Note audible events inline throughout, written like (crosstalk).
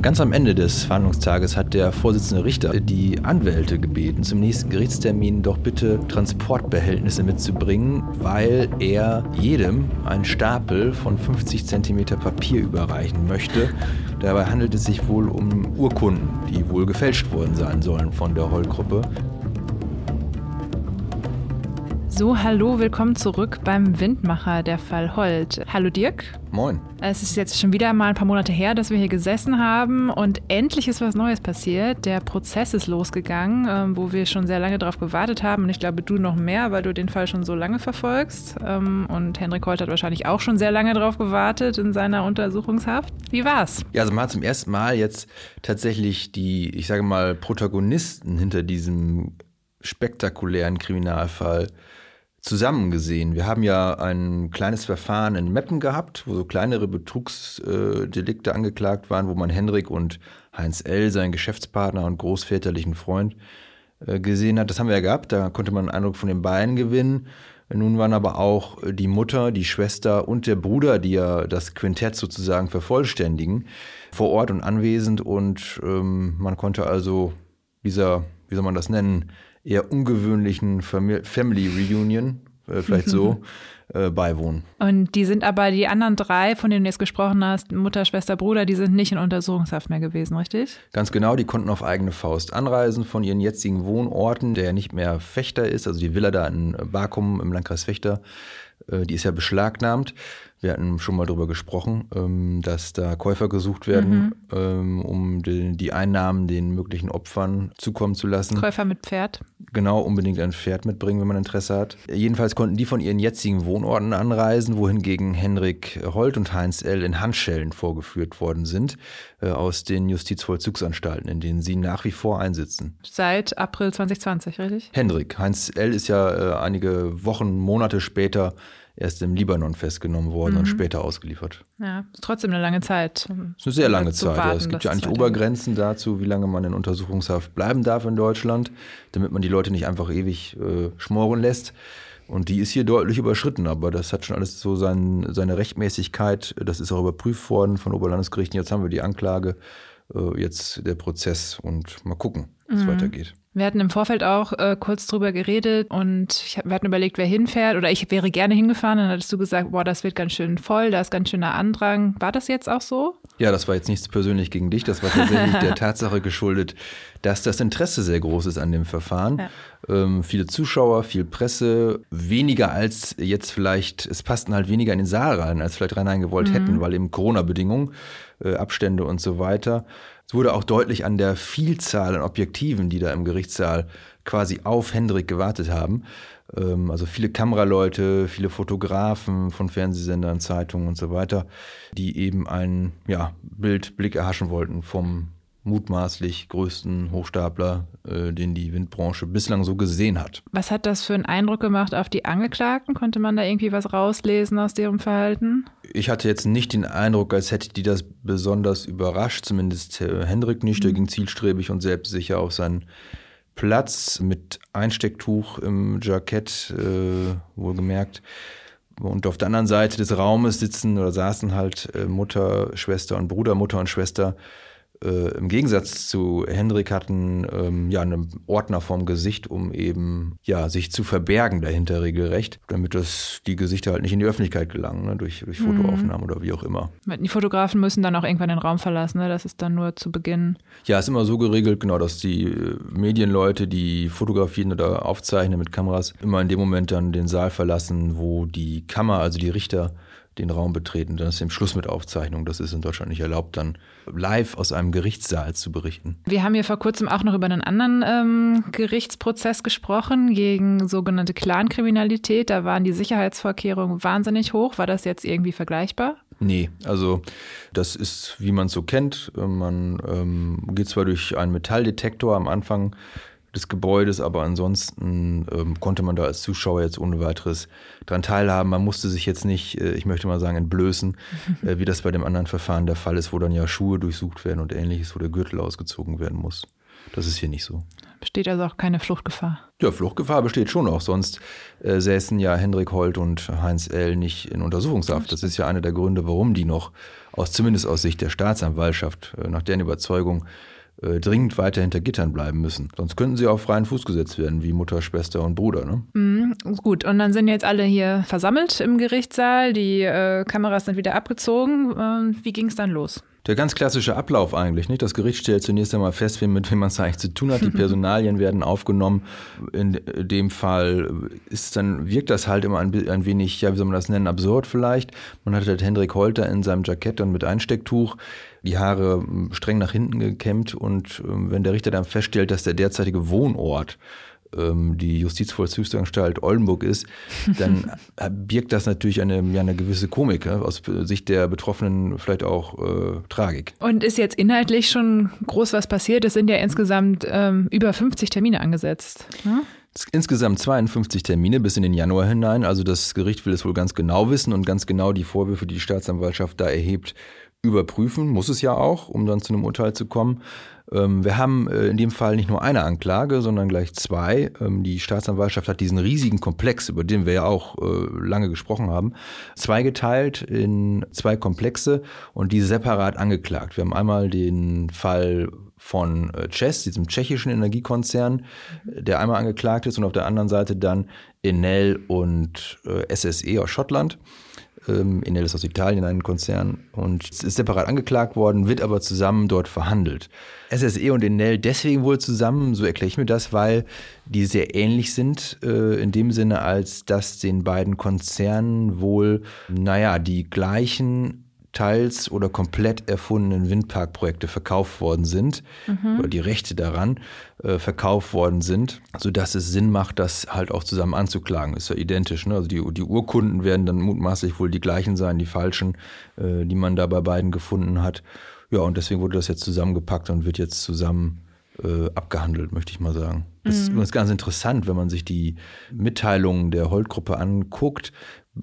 ganz am Ende des Verhandlungstages hat der Vorsitzende Richter die Anwälte gebeten, zum nächsten Gerichtstermin doch bitte Transportbehältnisse mitzubringen, weil er jedem einen Stapel von 50 cm Papier überreichen möchte. Dabei handelt es sich wohl um Urkunden, die wohl gefälscht worden sein sollen von der Holl-Gruppe. So, hallo, willkommen zurück beim Windmacher, der Fall Holt. Hallo Dirk. Moin. Es ist jetzt schon wieder mal ein paar Monate her, dass wir hier gesessen haben und endlich ist was Neues passiert. Der Prozess ist losgegangen, ähm, wo wir schon sehr lange darauf gewartet haben und ich glaube, du noch mehr, weil du den Fall schon so lange verfolgst. Ähm, und Henrik Holt hat wahrscheinlich auch schon sehr lange darauf gewartet in seiner Untersuchungshaft. Wie war's? Ja, also man hat zum ersten Mal jetzt tatsächlich die, ich sage mal, Protagonisten hinter diesem spektakulären Kriminalfall zusammen gesehen. Wir haben ja ein kleines Verfahren in Meppen gehabt, wo so kleinere Betrugsdelikte angeklagt waren, wo man Hendrik und Heinz L., seinen Geschäftspartner und großväterlichen Freund, äh, gesehen hat. Das haben wir ja gehabt, da konnte man einen Eindruck von den beiden gewinnen. Nun waren aber auch die Mutter, die Schwester und der Bruder, die ja das Quintett sozusagen vervollständigen, vor Ort und anwesend und ähm, man konnte also dieser, wie soll man das nennen, eher ungewöhnlichen Family Reunion, äh, vielleicht so, (laughs) äh, beiwohnen. Und die sind aber die anderen drei, von denen du jetzt gesprochen hast, Mutter, Schwester, Bruder, die sind nicht in Untersuchungshaft mehr gewesen, richtig? Ganz genau, die konnten auf eigene Faust anreisen von ihren jetzigen Wohnorten, der ja nicht mehr Fechter ist, also die Villa da in Bakum im Landkreis Fechter, äh, die ist ja beschlagnahmt. Wir hatten schon mal darüber gesprochen, ähm, dass da Käufer gesucht werden, mhm. Ähm, um die Einnahmen den möglichen Opfern zukommen zu lassen. Käufer mit Pferd. Genau, unbedingt ein Pferd mitbringen, wenn man Interesse hat. Jedenfalls konnten die von ihren jetzigen Wohnorten anreisen, wohingegen Henrik Holt und Heinz L. in Handschellen vorgeführt worden sind äh, aus den Justizvollzugsanstalten, in denen sie nach wie vor einsitzen. Seit April 2020, richtig? Henrik. Heinz L. ist ja äh, einige Wochen, Monate später erst im Libanon festgenommen worden mhm. und später ausgeliefert. Ja, ist trotzdem eine lange Zeit. Das ist eine sehr lange Zeit. Warten, ja. Es gibt ja eigentlich Obergrenzen dazu, wie lange man in Untersuchungshaft bleiben darf in Deutschland, damit man die Leute nicht einfach ewig äh, schmoren lässt. Und die ist hier deutlich überschritten, aber das hat schon alles so sein, seine Rechtmäßigkeit. Das ist auch überprüft worden von Oberlandesgerichten. Jetzt haben wir die Anklage, äh, jetzt der Prozess und mal gucken, wie es mhm. weitergeht. Wir hatten im Vorfeld auch äh, kurz drüber geredet und ich, wir hatten überlegt, wer hinfährt oder ich wäre gerne hingefahren. Dann hattest du gesagt, boah, das wird ganz schön voll, da ist ganz schöner Andrang. War das jetzt auch so? Ja, das war jetzt nichts persönlich gegen dich. Das war tatsächlich der (laughs) Tatsache geschuldet, dass das Interesse sehr groß ist an dem Verfahren. Ja. Ähm, viele Zuschauer, viel Presse, weniger als jetzt vielleicht, es passten halt weniger in den Saal rein, als vielleicht rein gewollt mhm. hätten, weil eben Corona-Bedingungen, äh, Abstände und so weiter. Es wurde auch deutlich an der Vielzahl an Objektiven, die da im Gerichtssaal quasi auf Hendrik gewartet haben. Ähm, also viele Kameraleute, viele Fotografen von Fernsehsendern, Zeitungen und so weiter, die eben ein ja, Bildblick erhaschen wollten vom mutmaßlich größten Hochstapler, äh, den die Windbranche bislang so gesehen hat. Was hat das für einen Eindruck gemacht auf die Angeklagten? Konnte man da irgendwie was rauslesen aus deren Verhalten? Ich hatte jetzt nicht den Eindruck, als hätte die das besonders überrascht, zumindest Hendrik nicht. Mhm. Der ging zielstrebig und selbstsicher auf seinen Platz mit Einstecktuch im Jackett, äh, wohlgemerkt. Und auf der anderen Seite des Raumes sitzen oder saßen halt äh, Mutter, Schwester und Bruder, Mutter und Schwester äh, im Gegensatz zu Hendrik hatten ähm, ja einen Ordner vorm Gesicht, um eben ja sich zu verbergen dahinter regelrecht, damit das die Gesichter halt nicht in die Öffentlichkeit gelangen, ne, durch, durch mhm. Fotoaufnahmen mhm. oder wie auch immer. Die Fotografen müssen dann auch irgendwann den Raum verlassen, ne? das ist dann nur zu Beginn. Ja, ist immer so geregelt, genau, dass die äh, Medienleute, die fotografieren oder aufzeichnen mit Kameras, immer in dem Moment dann den Saal verlassen, wo die Kammer, also die Richter, den Raum betreten. Das ist im Schluss mit Aufzeichnung. Das ist in Deutschland nicht erlaubt, dann live aus einem Gerichtssaal zu berichten. Wir haben hier vor kurzem auch noch über einen anderen ähm, Gerichtsprozess gesprochen gegen sogenannte Clankriminalität. Da waren die Sicherheitsvorkehrungen wahnsinnig hoch. War das jetzt irgendwie vergleichbar? Nee, also das ist, wie man es so kennt. Man ähm, geht zwar durch einen Metalldetektor am Anfang des Gebäudes, aber ansonsten ähm, konnte man da als Zuschauer jetzt ohne weiteres dran teilhaben. Man musste sich jetzt nicht, äh, ich möchte mal sagen, entblößen, (laughs) äh, wie das bei dem anderen Verfahren der Fall ist, wo dann ja Schuhe durchsucht werden und ähnliches, wo der Gürtel ausgezogen werden muss. Das ist hier nicht so. Besteht also auch keine Fluchtgefahr? Ja, Fluchtgefahr besteht schon auch. Sonst äh, säßen ja Hendrik Holt und Heinz L. nicht in Untersuchungshaft. Das ist ja einer der Gründe, warum die noch, aus, zumindest aus Sicht der Staatsanwaltschaft, äh, nach deren Überzeugung, äh, dringend weiter hinter Gittern bleiben müssen. Sonst könnten sie auf freien Fuß gesetzt werden, wie Mutter, Schwester und Bruder. Ne? Mhm, gut, und dann sind jetzt alle hier versammelt im Gerichtssaal. Die äh, Kameras sind wieder abgezogen. Ähm, wie ging es dann los? Der ganz klassische Ablauf eigentlich, nicht? Das Gericht stellt zunächst einmal fest, mit wem man es eigentlich zu tun hat. Die (laughs) Personalien werden aufgenommen. In dem Fall ist dann, wirkt das halt immer ein, ein wenig, ja, wie soll man das nennen, absurd vielleicht. Man hat halt Hendrik Holter in seinem Jackett und mit Einstecktuch die Haare streng nach hinten gekämmt und ähm, wenn der Richter dann feststellt, dass der derzeitige Wohnort ähm, die Justizvollzugsanstalt Oldenburg ist, (laughs) dann birgt das natürlich eine, ja, eine gewisse Komik, aus Sicht der Betroffenen vielleicht auch äh, Tragik. Und ist jetzt inhaltlich schon groß was passiert? Es sind ja insgesamt ähm, über 50 Termine angesetzt. Ne? Insgesamt 52 Termine bis in den Januar hinein. Also das Gericht will es wohl ganz genau wissen und ganz genau die Vorwürfe, die die Staatsanwaltschaft da erhebt, überprüfen. Muss es ja auch, um dann zu einem Urteil zu kommen. Ähm, wir haben äh, in dem Fall nicht nur eine Anklage, sondern gleich zwei. Ähm, die Staatsanwaltschaft hat diesen riesigen Komplex, über den wir ja auch äh, lange gesprochen haben, zweigeteilt in zwei Komplexe und die separat angeklagt. Wir haben einmal den Fall von äh, CES, diesem tschechischen Energiekonzern, der einmal angeklagt ist und auf der anderen Seite dann Enel und SSE aus Schottland. Ähm, Enel ist aus Italien ein Konzern und ist separat angeklagt worden, wird aber zusammen dort verhandelt. SSE und Enel deswegen wohl zusammen, so erkläre ich mir das, weil die sehr ähnlich sind, äh, in dem Sinne, als dass den beiden Konzernen wohl, naja, die gleichen teils oder komplett erfundenen Windparkprojekte verkauft worden sind mhm. oder die Rechte daran äh, verkauft worden sind, sodass es Sinn macht, das halt auch zusammen anzuklagen. Ist ja identisch. Ne? Also die, die Urkunden werden dann mutmaßlich wohl die gleichen sein, die falschen, äh, die man da bei beiden gefunden hat. Ja, und deswegen wurde das jetzt zusammengepackt und wird jetzt zusammen äh, abgehandelt, möchte ich mal sagen. Das mhm. ist ganz interessant, wenn man sich die Mitteilungen der Holt-Gruppe anguckt,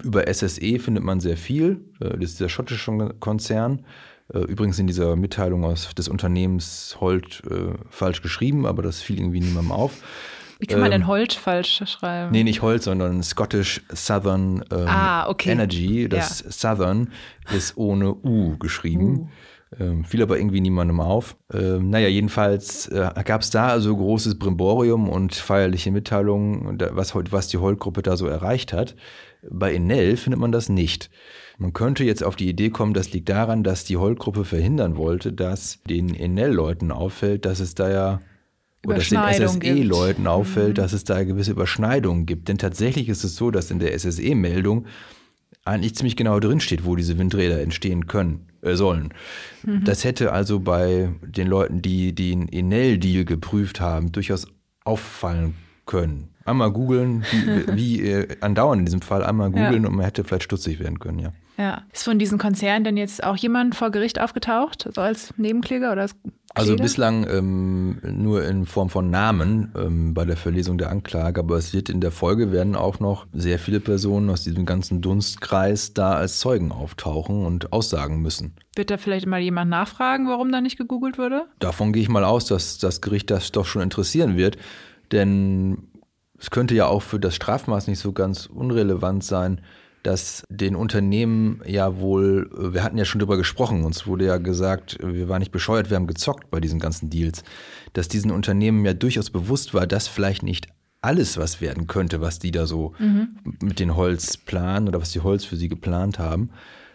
über SSE findet man sehr viel. Äh, das ist der schottische Konzern. Äh, übrigens in dieser Mitteilung aus des Unternehmens Holt äh, falsch geschrieben, aber das fiel irgendwie niemandem auf. Wie kann man ähm, denn Holt falsch schreiben? Nee, nicht Holt, sondern Scottish Southern ähm, ah, okay. Energy. Das ja. Southern ist ohne U geschrieben. Uh. Ähm, fiel aber irgendwie niemandem auf. Ähm, naja, jedenfalls äh, gab es da also großes Brimborium und feierliche Mitteilungen, was, was die Holt-Gruppe da so erreicht hat. Bei Enel findet man das nicht. Man könnte jetzt auf die Idee kommen, das liegt daran, dass die Holt-Gruppe verhindern wollte, dass den Enel-Leuten auffällt, dass es da ja oder dass den SSE-Leuten auffällt, mhm. dass es da gewisse Überschneidungen gibt. Denn tatsächlich ist es so, dass in der SSE-Meldung eigentlich ziemlich genau drinsteht, wo diese Windräder entstehen können, äh, sollen. Mhm. Das hätte also bei den Leuten, die den Enel-Deal geprüft haben, durchaus auffallen können. Einmal googeln, wie, (laughs) wie äh, andauernd in diesem Fall, einmal googeln ja. und man hätte vielleicht stutzig werden können, ja. Ja. Ist von diesen Konzernen denn jetzt auch jemand vor Gericht aufgetaucht, so als Nebenkläger oder als Also bislang ähm, nur in Form von Namen ähm, bei der Verlesung der Anklage, aber es wird in der Folge werden auch noch sehr viele Personen aus diesem ganzen Dunstkreis da als Zeugen auftauchen und aussagen müssen. Wird da vielleicht mal jemand nachfragen, warum da nicht gegoogelt wurde? Davon gehe ich mal aus, dass das Gericht das doch schon interessieren wird, denn es könnte ja auch für das Strafmaß nicht so ganz unrelevant sein, dass den Unternehmen ja wohl, wir hatten ja schon drüber gesprochen, uns wurde ja gesagt, wir waren nicht bescheuert, wir haben gezockt bei diesen ganzen Deals, dass diesen Unternehmen ja durchaus bewusst war, dass vielleicht nicht alles was werden könnte, was die da so mhm. mit den Holz planen oder was die Holz für sie geplant haben.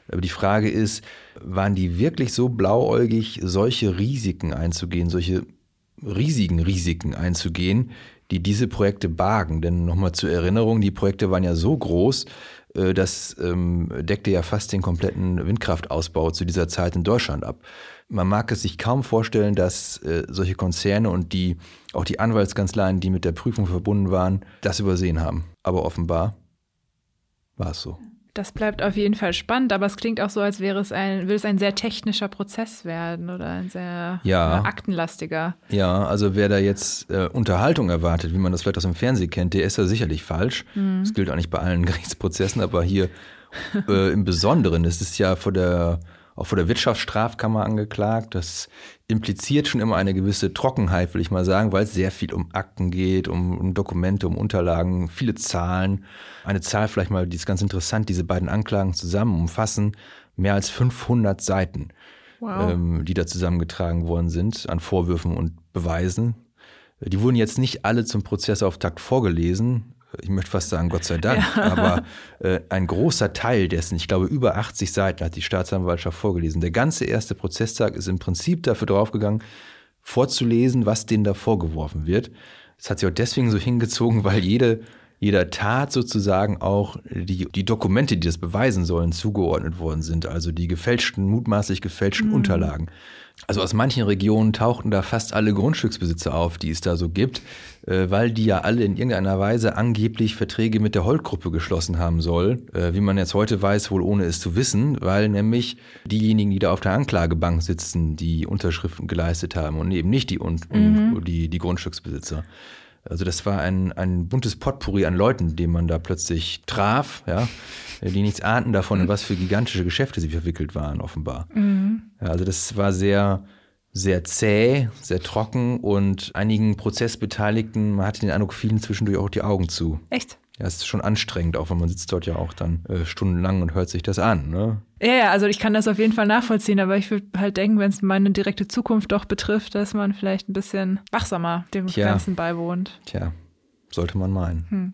Aber die Frage ist, waren die wirklich so blauäugig, solche Risiken einzugehen, solche riesigen Risiken einzugehen, die diese Projekte bargen. Denn nochmal zur Erinnerung, die Projekte waren ja so groß, äh, das ähm, deckte ja fast den kompletten Windkraftausbau zu dieser Zeit in Deutschland ab. Man mag es sich kaum vorstellen, dass äh, solche Konzerne und die auch die Anwaltskanzleien, die mit der Prüfung verbunden waren, das übersehen haben. Aber offenbar war es so. Das bleibt auf jeden Fall spannend, aber es klingt auch so, als wäre es ein, will es ein sehr technischer Prozess werden oder ein sehr ja. aktenlastiger. Ja, also wer da jetzt äh, Unterhaltung erwartet, wie man das vielleicht aus dem Fernsehen kennt, der ist ja sicherlich falsch. Mhm. Das gilt auch nicht bei allen (laughs) Gerichtsprozessen, aber hier äh, im Besonderen. Es ist ja vor der auch vor der Wirtschaftsstrafkammer angeklagt. Das impliziert schon immer eine gewisse Trockenheit, will ich mal sagen, weil es sehr viel um Akten geht, um, um Dokumente, um Unterlagen, viele Zahlen. Eine Zahl vielleicht mal, die ist ganz interessant, diese beiden Anklagen zusammen umfassen mehr als 500 Seiten, wow. ähm, die da zusammengetragen worden sind an Vorwürfen und Beweisen. Die wurden jetzt nicht alle zum Prozessauftakt vorgelesen, ich möchte fast sagen, Gott sei (laughs) Dank, ja. aber äh, ein großer Teil dessen, ich glaube über 80 Seiten hat die Staatsanwaltschaft vorgelesen. Der ganze erste Prozesstag ist im Prinzip dafür draufgegangen, vorzulesen, was denen da vorgeworfen wird. Das hat sich auch deswegen so hingezogen, weil jede, jeder Tat sozusagen auch die, die Dokumente, die das beweisen sollen, zugeordnet worden sind. Also die gefälschten, mutmaßlich gefälschten mhm. Unterlagen. Also aus manchen Regionen tauchten da fast alle Grundstücksbesitzer auf, die es da so gibt, äh, weil die ja alle in irgendeiner Weise angeblich Verträge mit der Holt-Gruppe geschlossen haben soll. Äh, wie man jetzt heute weiß, wohl ohne es zu wissen, weil nämlich diejenigen, die da auf der Anklagebank sitzen, die Unterschriften geleistet haben und eben nicht die, mhm. die, die Grundstücksbesitzer. Also das war ein, ein buntes Potpourri an Leuten, den man da plötzlich traf, ja, die nichts ahnten davon, in was für gigantische Geschäfte sie verwickelt waren, offenbar. Mhm. Ja, also das war sehr, sehr zäh, sehr trocken und einigen Prozessbeteiligten, man hatte den Eindruck, fielen zwischendurch auch die Augen zu. Echt? Ja, es ist schon anstrengend, auch wenn man sitzt dort ja auch dann äh, stundenlang und hört sich das an. Ne? Ja, ja, also ich kann das auf jeden Fall nachvollziehen, aber ich würde halt denken, wenn es meine direkte Zukunft doch betrifft, dass man vielleicht ein bisschen wachsamer dem Tja. Ganzen beiwohnt. Tja, sollte man meinen. Hm.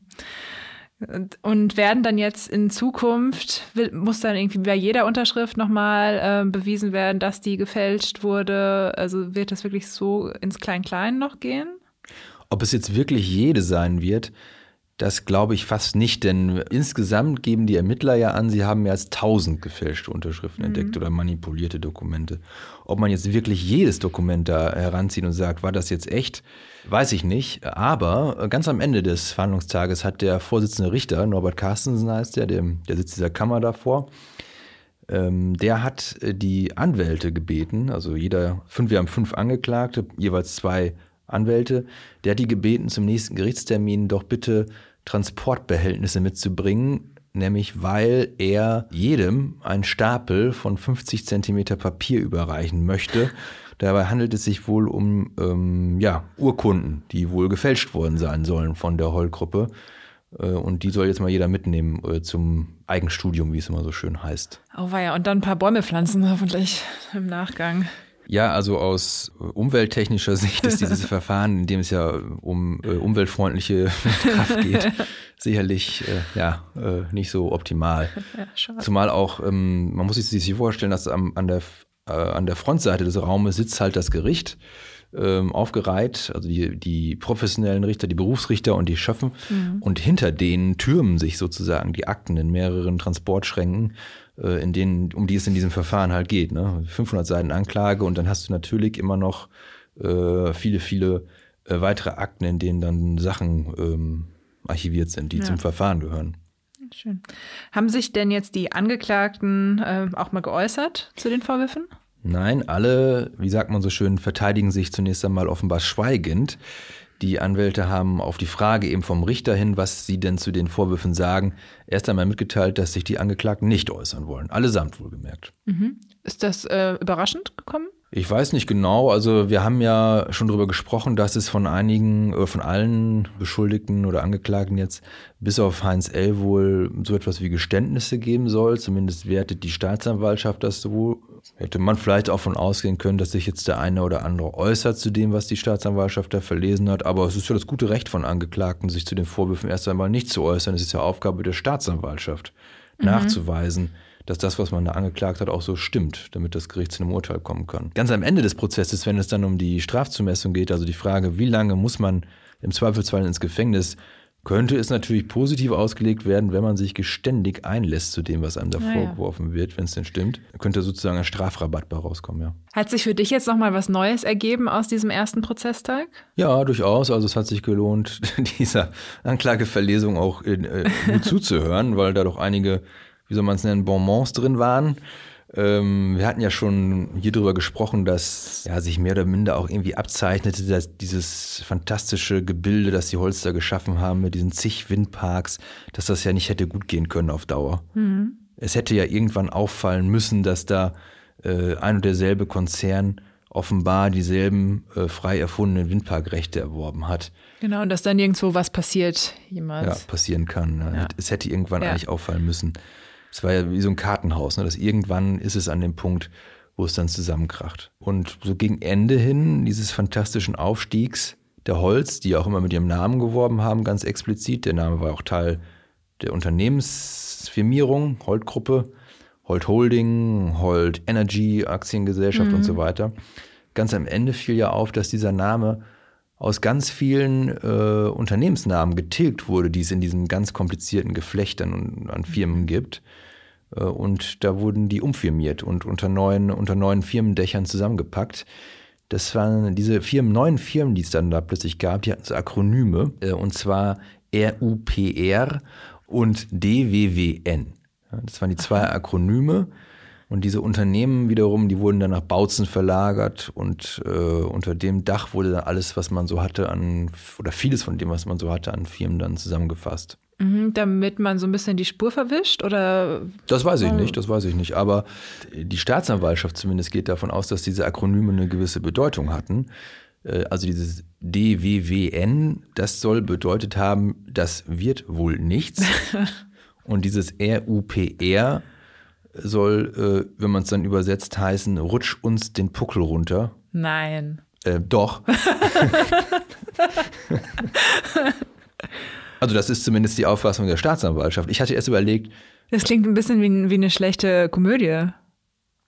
Und werden dann jetzt in Zukunft, muss dann irgendwie bei jeder Unterschrift nochmal äh, bewiesen werden, dass die gefälscht wurde? Also wird das wirklich so ins Klein-Klein noch gehen? Ob es jetzt wirklich jede sein wird, das glaube ich fast nicht, denn insgesamt geben die Ermittler ja an, sie haben mehr als 1000 gefälschte Unterschriften mhm. entdeckt oder manipulierte Dokumente. Ob man jetzt wirklich jedes Dokument da heranzieht und sagt, war das jetzt echt, weiß ich nicht. Aber ganz am Ende des Verhandlungstages hat der Vorsitzende Richter, Norbert Carstensen heißt der, der, der sitzt dieser Kammer davor, ähm, der hat die Anwälte gebeten, also jeder, fünf, wir haben fünf Angeklagte, jeweils zwei Anwälte, der hat die gebeten, zum nächsten Gerichtstermin doch bitte Transportbehältnisse mitzubringen, nämlich weil er jedem einen Stapel von 50 Zentimeter Papier überreichen möchte. Dabei handelt es sich wohl um ähm, ja, Urkunden, die wohl gefälscht worden sein sollen von der Holl-Gruppe. Äh, und die soll jetzt mal jeder mitnehmen äh, zum Eigenstudium, wie es immer so schön heißt. Oh ja, und dann ein paar Bäume pflanzen hoffentlich im Nachgang. Ja, also aus äh, umwelttechnischer (laughs) Sicht ist dieses Verfahren, in dem es ja um äh, umweltfreundliche (laughs) Kraft geht, (laughs) sicherlich äh, ja äh, nicht so optimal. Ja, Zumal auch, ähm, man muss sich vorstellen, dass am, an, der, äh, an der Frontseite des Raumes sitzt halt das Gericht ähm, aufgereiht, also die, die professionellen Richter, die Berufsrichter und die Schöffen. Mhm. Und hinter denen türmen sich sozusagen die Akten in mehreren Transportschränken äh, in denen, um die es in diesem Verfahren halt geht. Ne? 500 Seiten Anklage und dann hast du natürlich immer noch äh, viele, viele äh, weitere Akten, in denen dann Sachen ähm, archiviert sind, die ja. zum Verfahren gehören. Schön. Haben sich denn jetzt die Angeklagten äh, auch mal geäußert zu den Vorwürfen? Nein, alle, wie sagt man so schön, verteidigen sich zunächst einmal offenbar schweigend. Die Anwälte haben auf die Frage eben vom Richter hin, was sie denn zu den Vorwürfen sagen, erst einmal mitgeteilt, dass sich die Angeklagten nicht äußern wollen. Allesamt wohlgemerkt. Mhm. Ist das äh, überraschend gekommen? Ich weiß nicht genau. Also wir haben ja schon darüber gesprochen, dass es von einigen, äh, von allen Beschuldigten oder Angeklagten jetzt bis auf Heinz L. wohl so etwas wie Geständnisse geben soll. Zumindest wertet die Staatsanwaltschaft das so. Hätte man vielleicht auch von ausgehen können, dass sich jetzt der eine oder andere äußert zu dem, was die Staatsanwaltschaft da verlesen hat. Aber es ist ja das gute Recht von Angeklagten, sich zu den Vorwürfen erst einmal nicht zu äußern. Es ist ja Aufgabe der Staatsanwaltschaft, mhm. nachzuweisen dass das, was man da angeklagt hat, auch so stimmt, damit das Gericht zu einem Urteil kommen kann. Ganz am Ende des Prozesses, wenn es dann um die Strafzumessung geht, also die Frage, wie lange muss man im Zweifelsfall ins Gefängnis, könnte es natürlich positiv ausgelegt werden, wenn man sich geständig einlässt zu dem, was einem da naja. vorgeworfen wird, wenn es denn stimmt. Könnte sozusagen ein Strafrabatt bei rauskommen, ja. Hat sich für dich jetzt nochmal was Neues ergeben aus diesem ersten Prozesstag? Ja, durchaus. Also es hat sich gelohnt, (laughs) dieser Anklageverlesung auch in, äh, gut zuzuhören, weil da doch einige wie soll man es nennen, Bonbons drin waren. Ähm, wir hatten ja schon hier drüber gesprochen, dass ja, sich mehr oder minder auch irgendwie abzeichnete, dass dieses fantastische Gebilde, das die Holster geschaffen haben mit diesen zig Windparks, dass das ja nicht hätte gut gehen können auf Dauer. Mhm. Es hätte ja irgendwann auffallen müssen, dass da äh, ein und derselbe Konzern offenbar dieselben äh, frei erfundenen Windparkrechte erworben hat. Genau, und dass dann nirgendwo was passiert jemals. Ja, passieren kann. Ne? Ja. Es hätte irgendwann Ja. eigentlich auffallen müssen. Es war ja wie so ein Kartenhaus, ne? dass irgendwann ist es an dem Punkt, wo es dann zusammenkracht. Und so gegen Ende hin dieses fantastischen Aufstiegs der Holz, die auch immer mit ihrem Namen geworben haben, ganz explizit. Der Name war auch Teil der Unternehmensfirmierung, Holt-Gruppe, Holt Holding, Holt Energy, Aktiengesellschaft und so weiter. Ganz am Ende fiel ja auf, dass dieser Name aus ganz vielen äh, Unternehmensnamen getilgt wurde, die es in diesem ganz komplizierten Geflecht an, an Firmen gibt. Äh, und da wurden die umfirmiert und unter neuen, unter neuen Firmendächern zusammengepackt. Das waren diese Firmen, neuen Firmen, die es dann da plötzlich gab, die hatten so Akronyme, äh, und zwar RUPR und DWWN. Das waren die zwei Akronyme. Und diese Unternehmen wiederum, die wurden dann nach Bautzen verlagert und äh, unter dem Dach wurde dann alles, was man so hatte an, oder vieles von dem, was man so hatte an Firmen dann zusammengefasst. Mhm, damit man so ein bisschen die Spur verwischt oder Das weiß ich nicht, das weiß ich nicht. Aber die Staatsanwaltschaft zumindest geht davon aus, dass diese Akronyme eine gewisse Bedeutung hatten. Äh, Also dieses DWWN, das soll bedeutet haben, das wird wohl nichts. (laughs) Und dieses RUPR soll, äh, wenn man es dann übersetzt, heißen, rutsch uns den Puckel runter. nein. Äh, doch. (laughs) also das ist zumindest die Auffassung der Staatsanwaltschaft. Ich hatte erst überlegt, Das klingt ein bisschen wie, wie eine schlechte Komödie.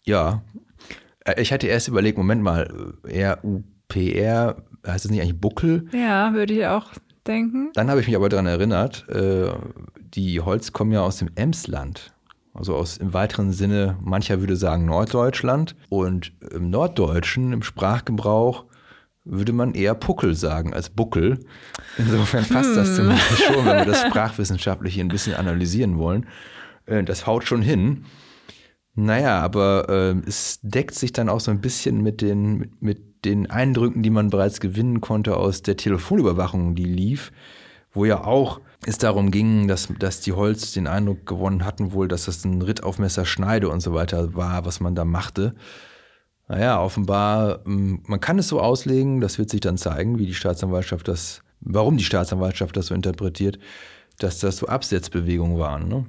Ja. Äh, Ich hatte erst überlegt, Moment mal, R-U-P-R, heißt das nicht eigentlich Buckel? Ja, würde ich auch denken. Dann habe ich mich aber daran erinnert, äh, die Holz kommen ja aus dem Emsland. Also aus im weiteren Sinne, mancher würde sagen Norddeutschland. Und im Norddeutschen, im Sprachgebrauch, würde man eher Puckel sagen als Buckel. Insofern passt das zumindest schon, wenn wir das sprachwissenschaftlich hier ein bisschen analysieren wollen. Äh, Das haut schon hin. Naja, aber äh, es deckt sich dann auch so ein bisschen mit den, mit, mit den Eindrücken, die man bereits gewinnen konnte aus der Telefonüberwachung, die lief, wo ja auch es darum ging, dass, dass die Holz den Eindruck gewonnen hatten, wohl, dass das ein Ritt auf Messerschneide und so weiter war, was man da machte. Naja, offenbar, man kann es so auslegen, das wird sich dann zeigen, wie die Staatsanwaltschaft das, warum die Staatsanwaltschaft das so interpretiert, dass das so Absetzbewegungen waren. Ne?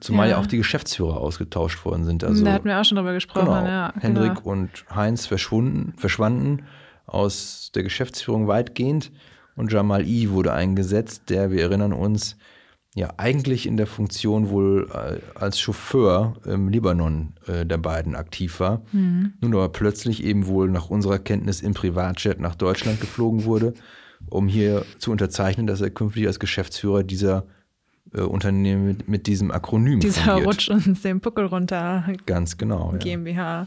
Zumal ja. Ja. auch die Geschäftsführer ausgetauscht worden sind. Also, da hatten wir auch schon drüber gesprochen. genau, Ja, Hendrik genau. und Heinz verschwunden, verschwanden aus der Geschäftsführung weitgehend und Jamal I wurde eingesetzt, der, wir erinnern uns, ja eigentlich in der Funktion wohl äh, als Chauffeur im Libanon äh, der beiden aktiv war. Mhm. Nun aber plötzlich eben wohl nach unserer Kenntnis im Privatjet nach Deutschland geflogen wurde, um hier zu unterzeichnen, dass er künftig als Geschäftsführer dieser äh, Unternehmen mit, mit diesem Akronym Dieser fungiert. Rutsch uns (laughs) den Puckel runter Ganz genau. Ja. GmbH.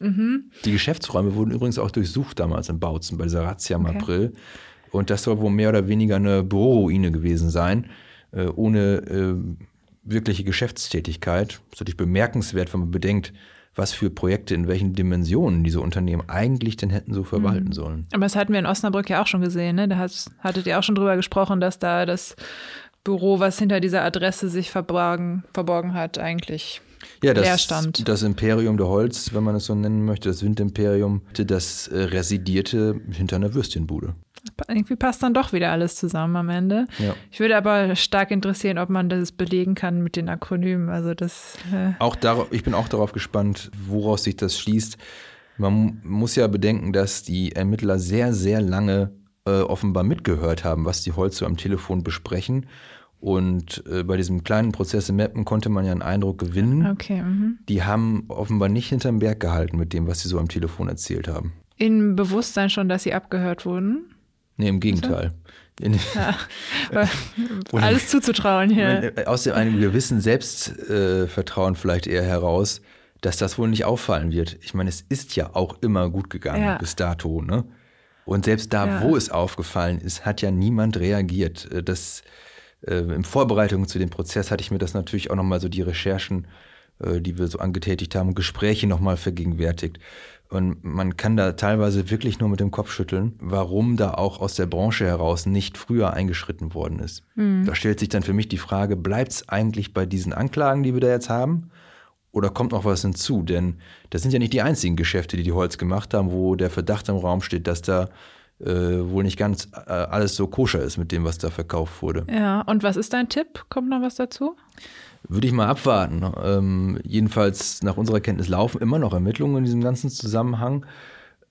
Die Geschäftsräume wurden übrigens auch durchsucht damals in Bautzen bei dieser Razzia im Okay. April. Und das soll wohl mehr oder weniger eine Büroruine gewesen sein, äh, ohne äh, wirkliche Geschäftstätigkeit. Das ist natürlich bemerkenswert, wenn man bedenkt, was für Projekte in welchen Dimensionen diese Unternehmen eigentlich denn hätten so Mhm. verwalten sollen. Aber das hatten wir in Osnabrück ja auch schon gesehen. Ne? Da hat, hattet ihr auch schon drüber gesprochen, dass da das Büro, was hinter dieser Adresse sich verborgen, verborgen hat, eigentlich Ja, leer das, stand. das Imperium der Holz, wenn man es so nennen möchte, das Windimperium, das äh, residierte hinter einer Würstchenbude. Irgendwie passt dann doch wieder alles zusammen am Ende. Ja. Ich würde aber stark interessieren, ob man das belegen kann mit den Akronymen. Also das äh, Auch darauf, ich bin auch darauf gespannt, woraus sich das schließt. Man mu- muss ja bedenken, dass die Ermittler sehr, sehr lange äh, offenbar mitgehört haben, was die Holz so am Telefon besprechen. Und äh, bei diesem kleinen Prozess im Mappen konnte man ja einen Eindruck gewinnen. okay. Mhm. Die haben offenbar nicht hinterm Berg gehalten mit dem, was sie so am Telefon erzählt haben. In Bewusstsein schon, dass sie abgehört wurden. Nee, im Gegenteil. Und- (laughs) Alles zuzutrauen hier. Aus dem einem gewissen Selbstvertrauen Vertrauen vielleicht eher heraus, dass das wohl nicht auffallen wird. Ich meine, es ist ja auch immer gut gegangen Ja. bis dato, ne? Und selbst da, Ja. wo es aufgefallen ist, hat ja niemand reagiert. Das, äh, in Vorbereitung zu dem Prozess hatte ich mir das natürlich auch nochmal so die Recherchen, äh, die wir so angetätigt haben, Gespräche nochmal vergegenwärtigt. Und man kann da teilweise wirklich nur mit dem Kopf schütteln, warum da auch aus der Branche heraus nicht früher eingeschritten worden ist. Da stellt sich dann für mich die Frage, bleibt es eigentlich bei diesen Anklagen, die wir da jetzt haben? Oder kommt noch was hinzu? Denn das sind ja nicht die einzigen Geschäfte, die die Holz gemacht haben, wo der Verdacht im Raum steht, dass da äh, wohl nicht ganz äh, alles so koscher ist mit dem, was da verkauft wurde. Ja, und was ist dein Tipp? Kommt noch was dazu? Würde ich mal abwarten. Ähm, jedenfalls nach unserer Kenntnis laufen immer noch Ermittlungen in diesem ganzen Zusammenhang.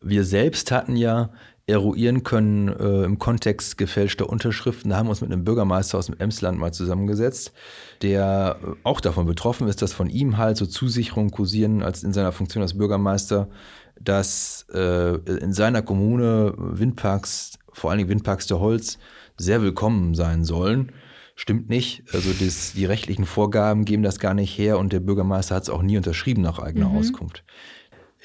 Wir selbst hatten ja eruieren können äh, im Kontext gefälschter Unterschriften. Da haben wir uns mit einem Bürgermeister aus dem Emsland mal zusammengesetzt, der auch davon betroffen ist, dass von ihm halt so Zusicherungen kursieren, als in seiner Funktion als Bürgermeister, dass äh, in seiner Kommune Windparks, vor allen Dingen Windparks der Holz, sehr willkommen sein sollen. Stimmt nicht. Also das, die rechtlichen Vorgaben geben das gar nicht her und der Bürgermeister hat es auch nie unterschrieben nach eigener mhm. Auskunft.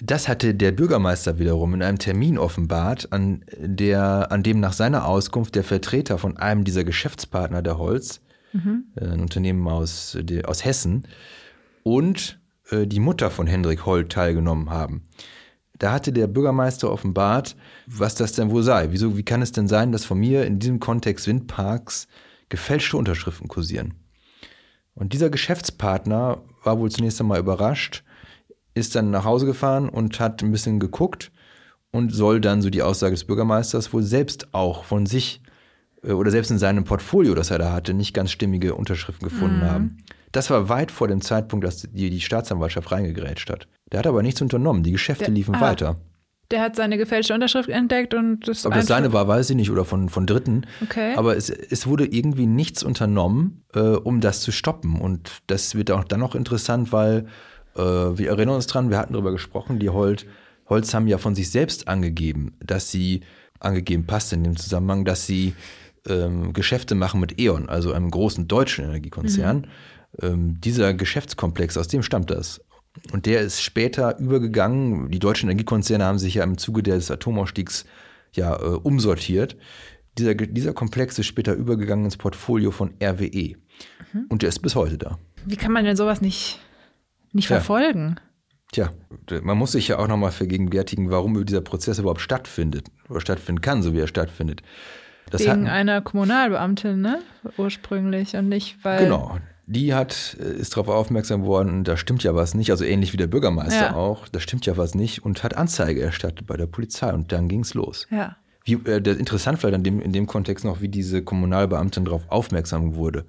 Das hatte der Bürgermeister wiederum in einem Termin offenbart, an, der, an dem nach seiner Auskunft der Vertreter von einem dieser Geschäftspartner der Holz, mhm. Äh, ein Unternehmen aus, aus Hessen, und äh, die Mutter von Hendrik Holt teilgenommen haben. Da hatte der Bürgermeister offenbart, was das denn wohl sei. Wieso, wie kann es denn sein, dass von mir in diesem Kontext Windparks gefälschte Unterschriften kursieren? Und dieser Geschäftspartner war wohl zunächst einmal überrascht ist dann nach Hause gefahren und hat ein bisschen geguckt und soll dann, so die Aussage des Bürgermeisters, wohl selbst auch von sich äh, oder selbst in seinem Portfolio, das er da hatte, nicht ganz stimmige Unterschriften gefunden mhm. haben. Das war weit vor dem Zeitpunkt, dass die, die Staatsanwaltschaft reingegrätscht hat. Der hat aber nichts unternommen. Die Geschäfte der, liefen ah, weiter. Der hat seine gefälschte Unterschrift entdeckt und das. Ob das seine war, weiß ich nicht, oder von, von Dritten. Okay. Aber es, es wurde irgendwie nichts unternommen, äh, um das zu stoppen. Und das wird auch dann noch interessant, weil äh, wir erinnern uns dran, wir hatten darüber gesprochen, die Holt, Holz haben ja von sich selbst angegeben, dass sie, angegeben passt in dem Zusammenhang, dass sie ähm, Geschäfte machen mit E.ON, also einem großen deutschen Energiekonzern. Mhm. Ähm, dieser Geschäftskomplex, aus dem stammt das. Und der ist später übergegangen. Die deutschen Energiekonzerne haben sich ja im Zuge des Atomausstiegs ja äh, umsortiert. Dieser, dieser Komplex ist später übergegangen ins Portfolio von RWE. Mhm. Und der ist bis heute da. Wie kann man denn sowas nicht nicht ja. verfolgen. Tja, man muss sich ja auch nochmal vergegenwärtigen, warum dieser Prozess überhaupt stattfindet oder stattfinden kann, so wie er stattfindet. Das Wegen hatten, einer Kommunalbeamtin, ne? Ursprünglich und nicht, weil. Genau. Die hat, äh, ist darauf aufmerksam worden, da stimmt ja was nicht, also ähnlich wie der Bürgermeister ja. auch, da stimmt ja was nicht und hat Anzeige erstattet bei der Polizei und dann ging es los. Ja. Wie, äh, interessant vielleicht in dem, in dem Kontext noch, wie diese Kommunalbeamtin darauf aufmerksam wurde.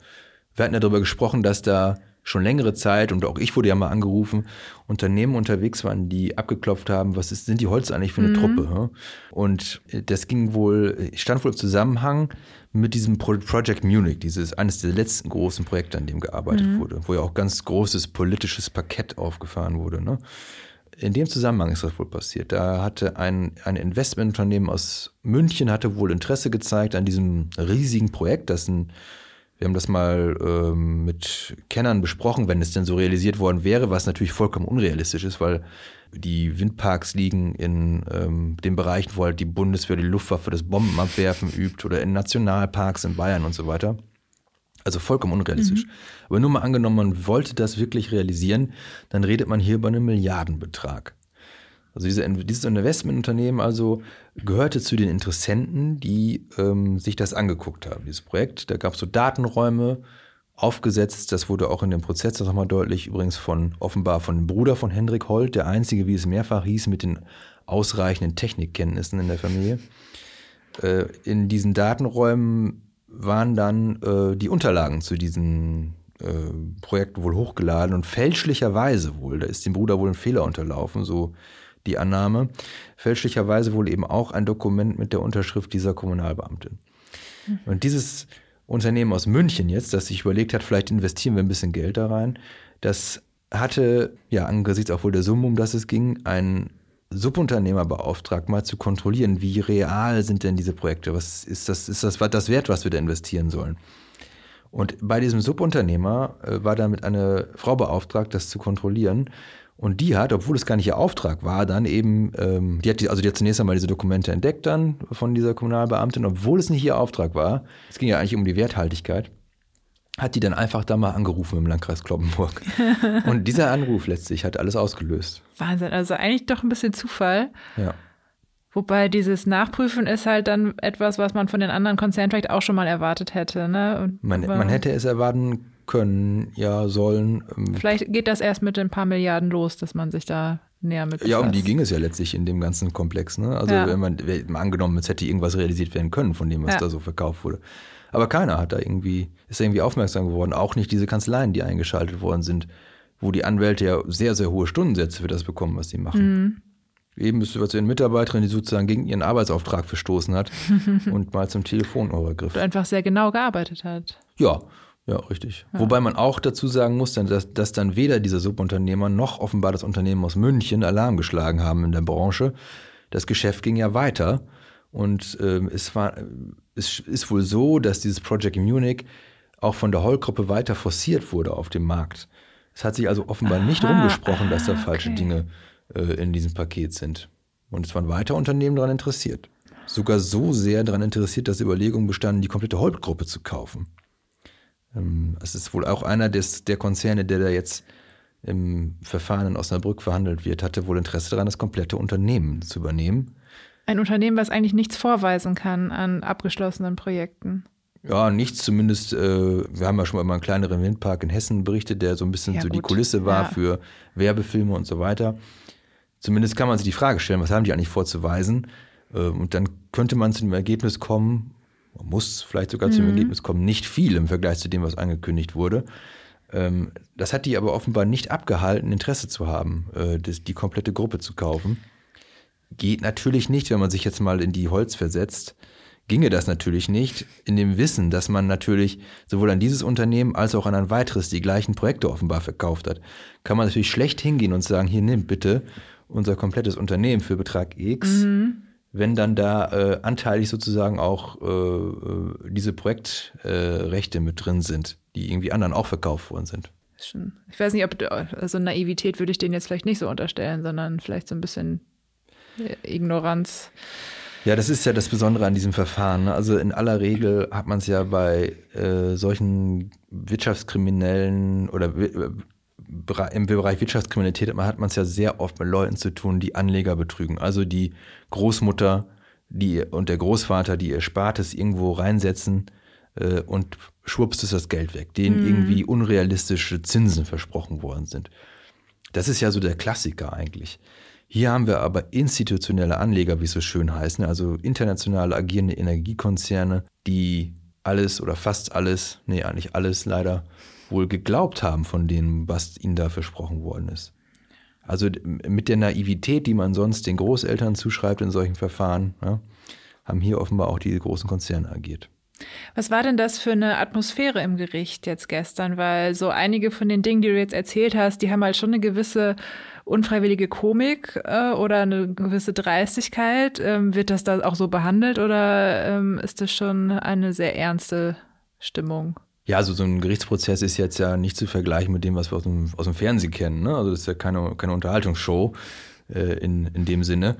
Wir hatten ja darüber gesprochen, dass da schon längere Zeit, und auch ich wurde ja mal angerufen, Unternehmen unterwegs waren, die abgeklopft haben, was ist, sind die Holz eigentlich für eine mhm. Truppe? Und das ging wohl, stand wohl im Zusammenhang mit diesem Project Munich, dieses eines der letzten großen Projekte, an dem gearbeitet mhm. wurde, wo ja auch ganz großes politisches Parkett aufgefahren wurde. Ne? In dem Zusammenhang ist das wohl passiert. Da hatte ein, ein Investmentunternehmen aus München hatte wohl Interesse gezeigt an diesem riesigen Projekt, das ein wir haben das mal ähm, mit Kennern besprochen, wenn es denn so realisiert worden wäre, was natürlich vollkommen unrealistisch ist, weil die Windparks liegen in ähm, den Bereichen, wo halt die Bundeswehr, die Luftwaffe das Bombenabwerfen übt oder in Nationalparks in Bayern und so weiter. Also vollkommen unrealistisch. Mhm. Aber nur mal angenommen, man wollte das wirklich realisieren, dann redet man hier über einen Milliardenbetrag. Also diese, dieses Investmentunternehmen also gehörte zu den Interessenten, die ähm, sich das angeguckt haben, dieses Projekt. Da gab es so Datenräume aufgesetzt. Das wurde auch in dem Prozess nochmal deutlich, übrigens von offenbar von dem Bruder von Hendrik Holt, der einzige, wie es mehrfach hieß, mit den ausreichenden Technikkenntnissen in der Familie. Äh, in diesen Datenräumen waren dann äh, die Unterlagen zu diesen äh, Projekten wohl hochgeladen und fälschlicherweise wohl, da ist dem Bruder wohl ein Fehler unterlaufen, so die Annahme, fälschlicherweise wohl eben auch ein Dokument mit der Unterschrift dieser Kommunalbeamtin. Mhm. Und dieses Unternehmen aus München jetzt, das sich überlegt hat, vielleicht investieren wir ein bisschen Geld da rein, das hatte, ja, angesichts auch wohl der Summe, um das es ging, einen Subunternehmer beauftragt, mal zu kontrollieren, wie real sind denn diese Projekte? Was ist das, ist das, das wert, was wir da investieren sollen? Und bei diesem Subunternehmer äh, war damit eine Frau beauftragt, das zu kontrollieren. Und die hat, obwohl es gar nicht ihr Auftrag war, dann eben, ähm, die hat die, also die hat zunächst einmal diese Dokumente entdeckt dann von dieser Kommunalbeamtin, obwohl es nicht ihr Auftrag war, es ging ja eigentlich um die Werthaltigkeit, hat die dann einfach da mal angerufen im Landkreis Kloppenburg. (laughs) Und dieser Anruf letztlich hat alles ausgelöst. Wahnsinn, also eigentlich doch ein bisschen Zufall. Ja. Wobei dieses Nachprüfen ist halt dann etwas, was man von den anderen Konzernen vielleicht auch schon mal erwartet hätte. Ne? Man, man, hätte es erwarten können, ja, sollen. Ähm, Vielleicht geht das erst mit ein paar Milliarden los, dass man sich da näher mit befasst. Ja, um die ging es ja letztlich in dem ganzen Komplex. Ne? Also ja. wenn man mal angenommen, es hätte irgendwas realisiert werden können von dem, was ja. da so verkauft wurde. Aber keiner hat da irgendwie, ist da irgendwie aufmerksam geworden. Auch nicht diese Kanzleien, die eingeschaltet worden sind, wo die Anwälte ja sehr, sehr hohe Stundensätze für das bekommen, was sie machen. Mhm. Eben bist du was eine Mitarbeiterin, die sozusagen gegen ihren Arbeitsauftrag verstoßen hat (laughs) und mal zum Telefonhörer griff. Und einfach sehr genau gearbeitet hat. Ja, ja, richtig. Ja. Wobei man auch dazu sagen muss, dass, dass dann weder dieser Subunternehmer noch offenbar das Unternehmen aus München Alarm geschlagen haben in der Branche. Das Geschäft ging ja weiter. Und ähm, es, war, es ist wohl so, dass dieses Project Munich auch von der Holl-Gruppe weiter forciert wurde auf dem Markt. Es hat sich also offenbar aha, nicht rumgesprochen, dass da falsche okay. Dinge äh, in diesem Paket sind. Und es waren weiter Unternehmen daran interessiert. Sogar so sehr daran interessiert, dass Überlegungen bestanden, die komplette Holt-Gruppe zu kaufen. Ähm, es ist wohl auch einer des, der Konzerne, der da jetzt im Verfahren in Osnabrück verhandelt wird, hatte wohl Interesse daran, das komplette Unternehmen zu übernehmen. Ein Unternehmen, was eigentlich nichts vorweisen kann an abgeschlossenen Projekten. Ja, nichts zumindest. Äh, wir haben ja schon mal einen kleineren Windpark in Hessen berichtet, der so ein bisschen ja, so gut. die Kulisse war ja. für Werbefilme und so weiter. Zumindest kann man sich die Frage stellen, was haben die eigentlich vorzuweisen? Äh, und dann könnte man zu dem Ergebnis kommen, man muss vielleicht sogar mhm. zu dem Ergebnis kommen, nicht viel im Vergleich zu dem, was angekündigt wurde. Ähm, das hat die aber offenbar nicht abgehalten, Interesse zu haben, äh, die komplette Gruppe zu kaufen. Geht natürlich nicht, wenn man sich jetzt mal in die Holz versetzt ginge das natürlich nicht, in dem Wissen, dass man natürlich sowohl an dieses Unternehmen als auch an ein weiteres die gleichen Projekte offenbar verkauft hat, kann man natürlich schlecht hingehen und sagen, hier nimm bitte unser komplettes Unternehmen für Betrag X. Mhm wenn dann da äh, anteilig sozusagen auch äh, äh, diese Projektrechte äh, mit drin sind, die irgendwie anderen auch verkauft worden sind. Ich weiß nicht, ob also Naivität würde ich denen jetzt vielleicht nicht so unterstellen, sondern vielleicht so ein bisschen äh, Ignoranz. Ja, das ist ja das Besondere an diesem Verfahren. Ne? Also in aller Regel hat man es ja bei äh, solchen Wirtschaftskriminellen oder im Bereich Wirtschaftskriminalität hat man es ja sehr oft mit Leuten zu tun, die Anleger betrügen. Also die Großmutter die, und der Großvater, die ihr Spartes irgendwo reinsetzen äh, und schwupps ist das Geld weg, denen mhm. irgendwie unrealistische Zinsen versprochen worden sind. Das ist ja so der Klassiker eigentlich. Hier haben wir aber institutionelle Anleger, wie es so schön heißt, ne? also international agierende Energiekonzerne, die alles oder fast alles, nee, eigentlich alles leider wohl geglaubt haben von dem, was ihnen da versprochen worden ist. Also mit der Naivität, die man sonst den Großeltern zuschreibt in solchen Verfahren, ja, haben hier offenbar auch die großen Konzerne agiert. Was war denn das für eine Atmosphäre im Gericht jetzt gestern? Weil so einige von den Dingen, die du jetzt erzählt hast, die haben halt schon eine gewisse unfreiwillige Komik äh, oder eine gewisse Dreistigkeit. Ähm, wird das da auch so behandelt oder ähm, ist das schon eine sehr ernste Stimmung? Ja, also so ein Gerichtsprozess ist jetzt ja nicht zu vergleichen mit dem, was wir aus dem, aus dem Fernsehen kennen. Ne? Also das ist ja keine, keine Unterhaltungsshow äh, in, in dem Sinne.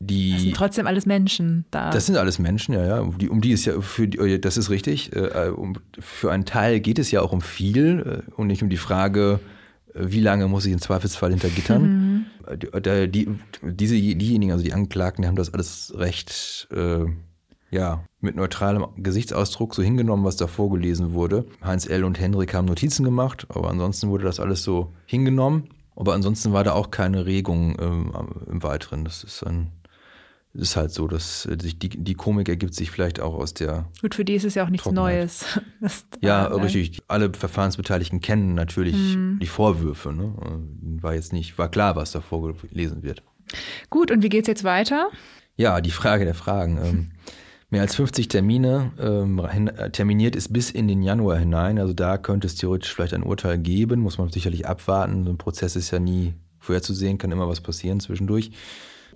Die, das sind trotzdem alles Menschen da. Das sind alles Menschen, ja, ja. Um die, um die ist ja für die, oh das ist richtig. Äh, um, für einen Teil geht es ja auch um viel äh, und nicht um die Frage, äh, wie lange muss ich im Zweifelsfall hinter Gittern. Mhm. Die, die, diese, diejenigen, also die Angeklagten, die haben das alles recht äh, ja, mit neutralem Gesichtsausdruck so hingenommen, was da vorgelesen wurde. Heinz L. und Hendrik haben Notizen gemacht, aber ansonsten wurde das alles so hingenommen. Aber ansonsten war da auch keine Regung ähm, im Weiteren. Das ist ein ist halt so, dass äh, sich die, die Komik ergibt sich vielleicht auch aus der. Gut, für die ist es ja auch nichts Neues. (laughs) ja, richtig. Alle Verfahrensbeteiligten kennen natürlich mhm. die Vorwürfe. Ne? War jetzt nicht, war klar, was da vorgelesen wird. Gut, und wie geht es jetzt weiter? Ja, die Frage der Fragen. (laughs) Mehr als 50 Termine ähm, äh, terminiert ist bis in den Januar hinein. Also da könnte es theoretisch vielleicht ein Urteil geben, muss man sicherlich abwarten. So ein Prozess ist ja nie vorherzusehen, kann immer was passieren zwischendurch.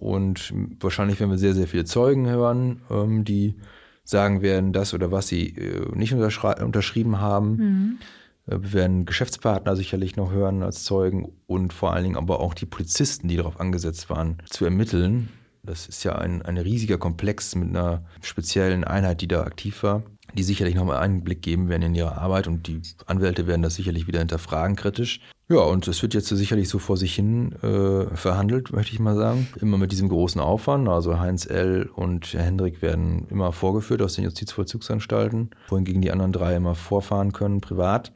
Und wahrscheinlich werden wir sehr, sehr viele Zeugen hören, ähm, die sagen werden, das oder was sie äh, nicht unterschrieben haben. Mhm. Äh, wir werden Geschäftspartner sicherlich noch hören als Zeugen und vor allen Dingen aber auch die Polizisten, die darauf angesetzt waren, zu ermitteln das ist ja ein, ein riesiger Komplex mit einer speziellen Einheit, die da aktiv war, die sicherlich nochmal einen Blick geben werden in ihre Arbeit und die Anwälte werden das sicherlich wieder hinterfragen kritisch. Ja, und es wird jetzt sicherlich so vor sich hin äh, verhandelt, möchte ich mal sagen. Immer mit diesem großen Aufwand. Also Heinz L. und Herr Hendrik werden immer vorgeführt aus den Justizvollzugsanstalten, wohingegen die anderen drei immer vorfahren können, privat.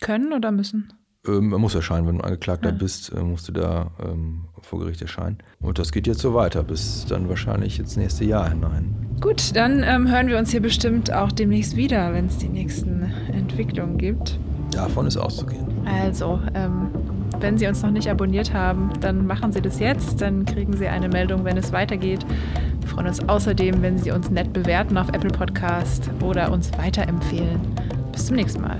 Können oder müssen? Ähm, man muss erscheinen, wenn du Angeklagter ja. bist, äh, musst du da ähm, vor Gericht erscheinen. Und das geht jetzt so weiter, bis dann wahrscheinlich ins nächste Jahr hinein. Gut, dann ähm, hören wir uns hier bestimmt auch demnächst wieder, wenn es die nächsten Entwicklungen gibt. Davon ist auszugehen. Also, ähm, wenn Sie uns noch nicht abonniert haben, dann machen Sie das jetzt. Dann kriegen Sie eine Meldung, wenn es weitergeht. Wir freuen uns außerdem, wenn Sie uns nett bewerten auf Apple Podcast oder uns weiterempfehlen. Bis zum nächsten Mal.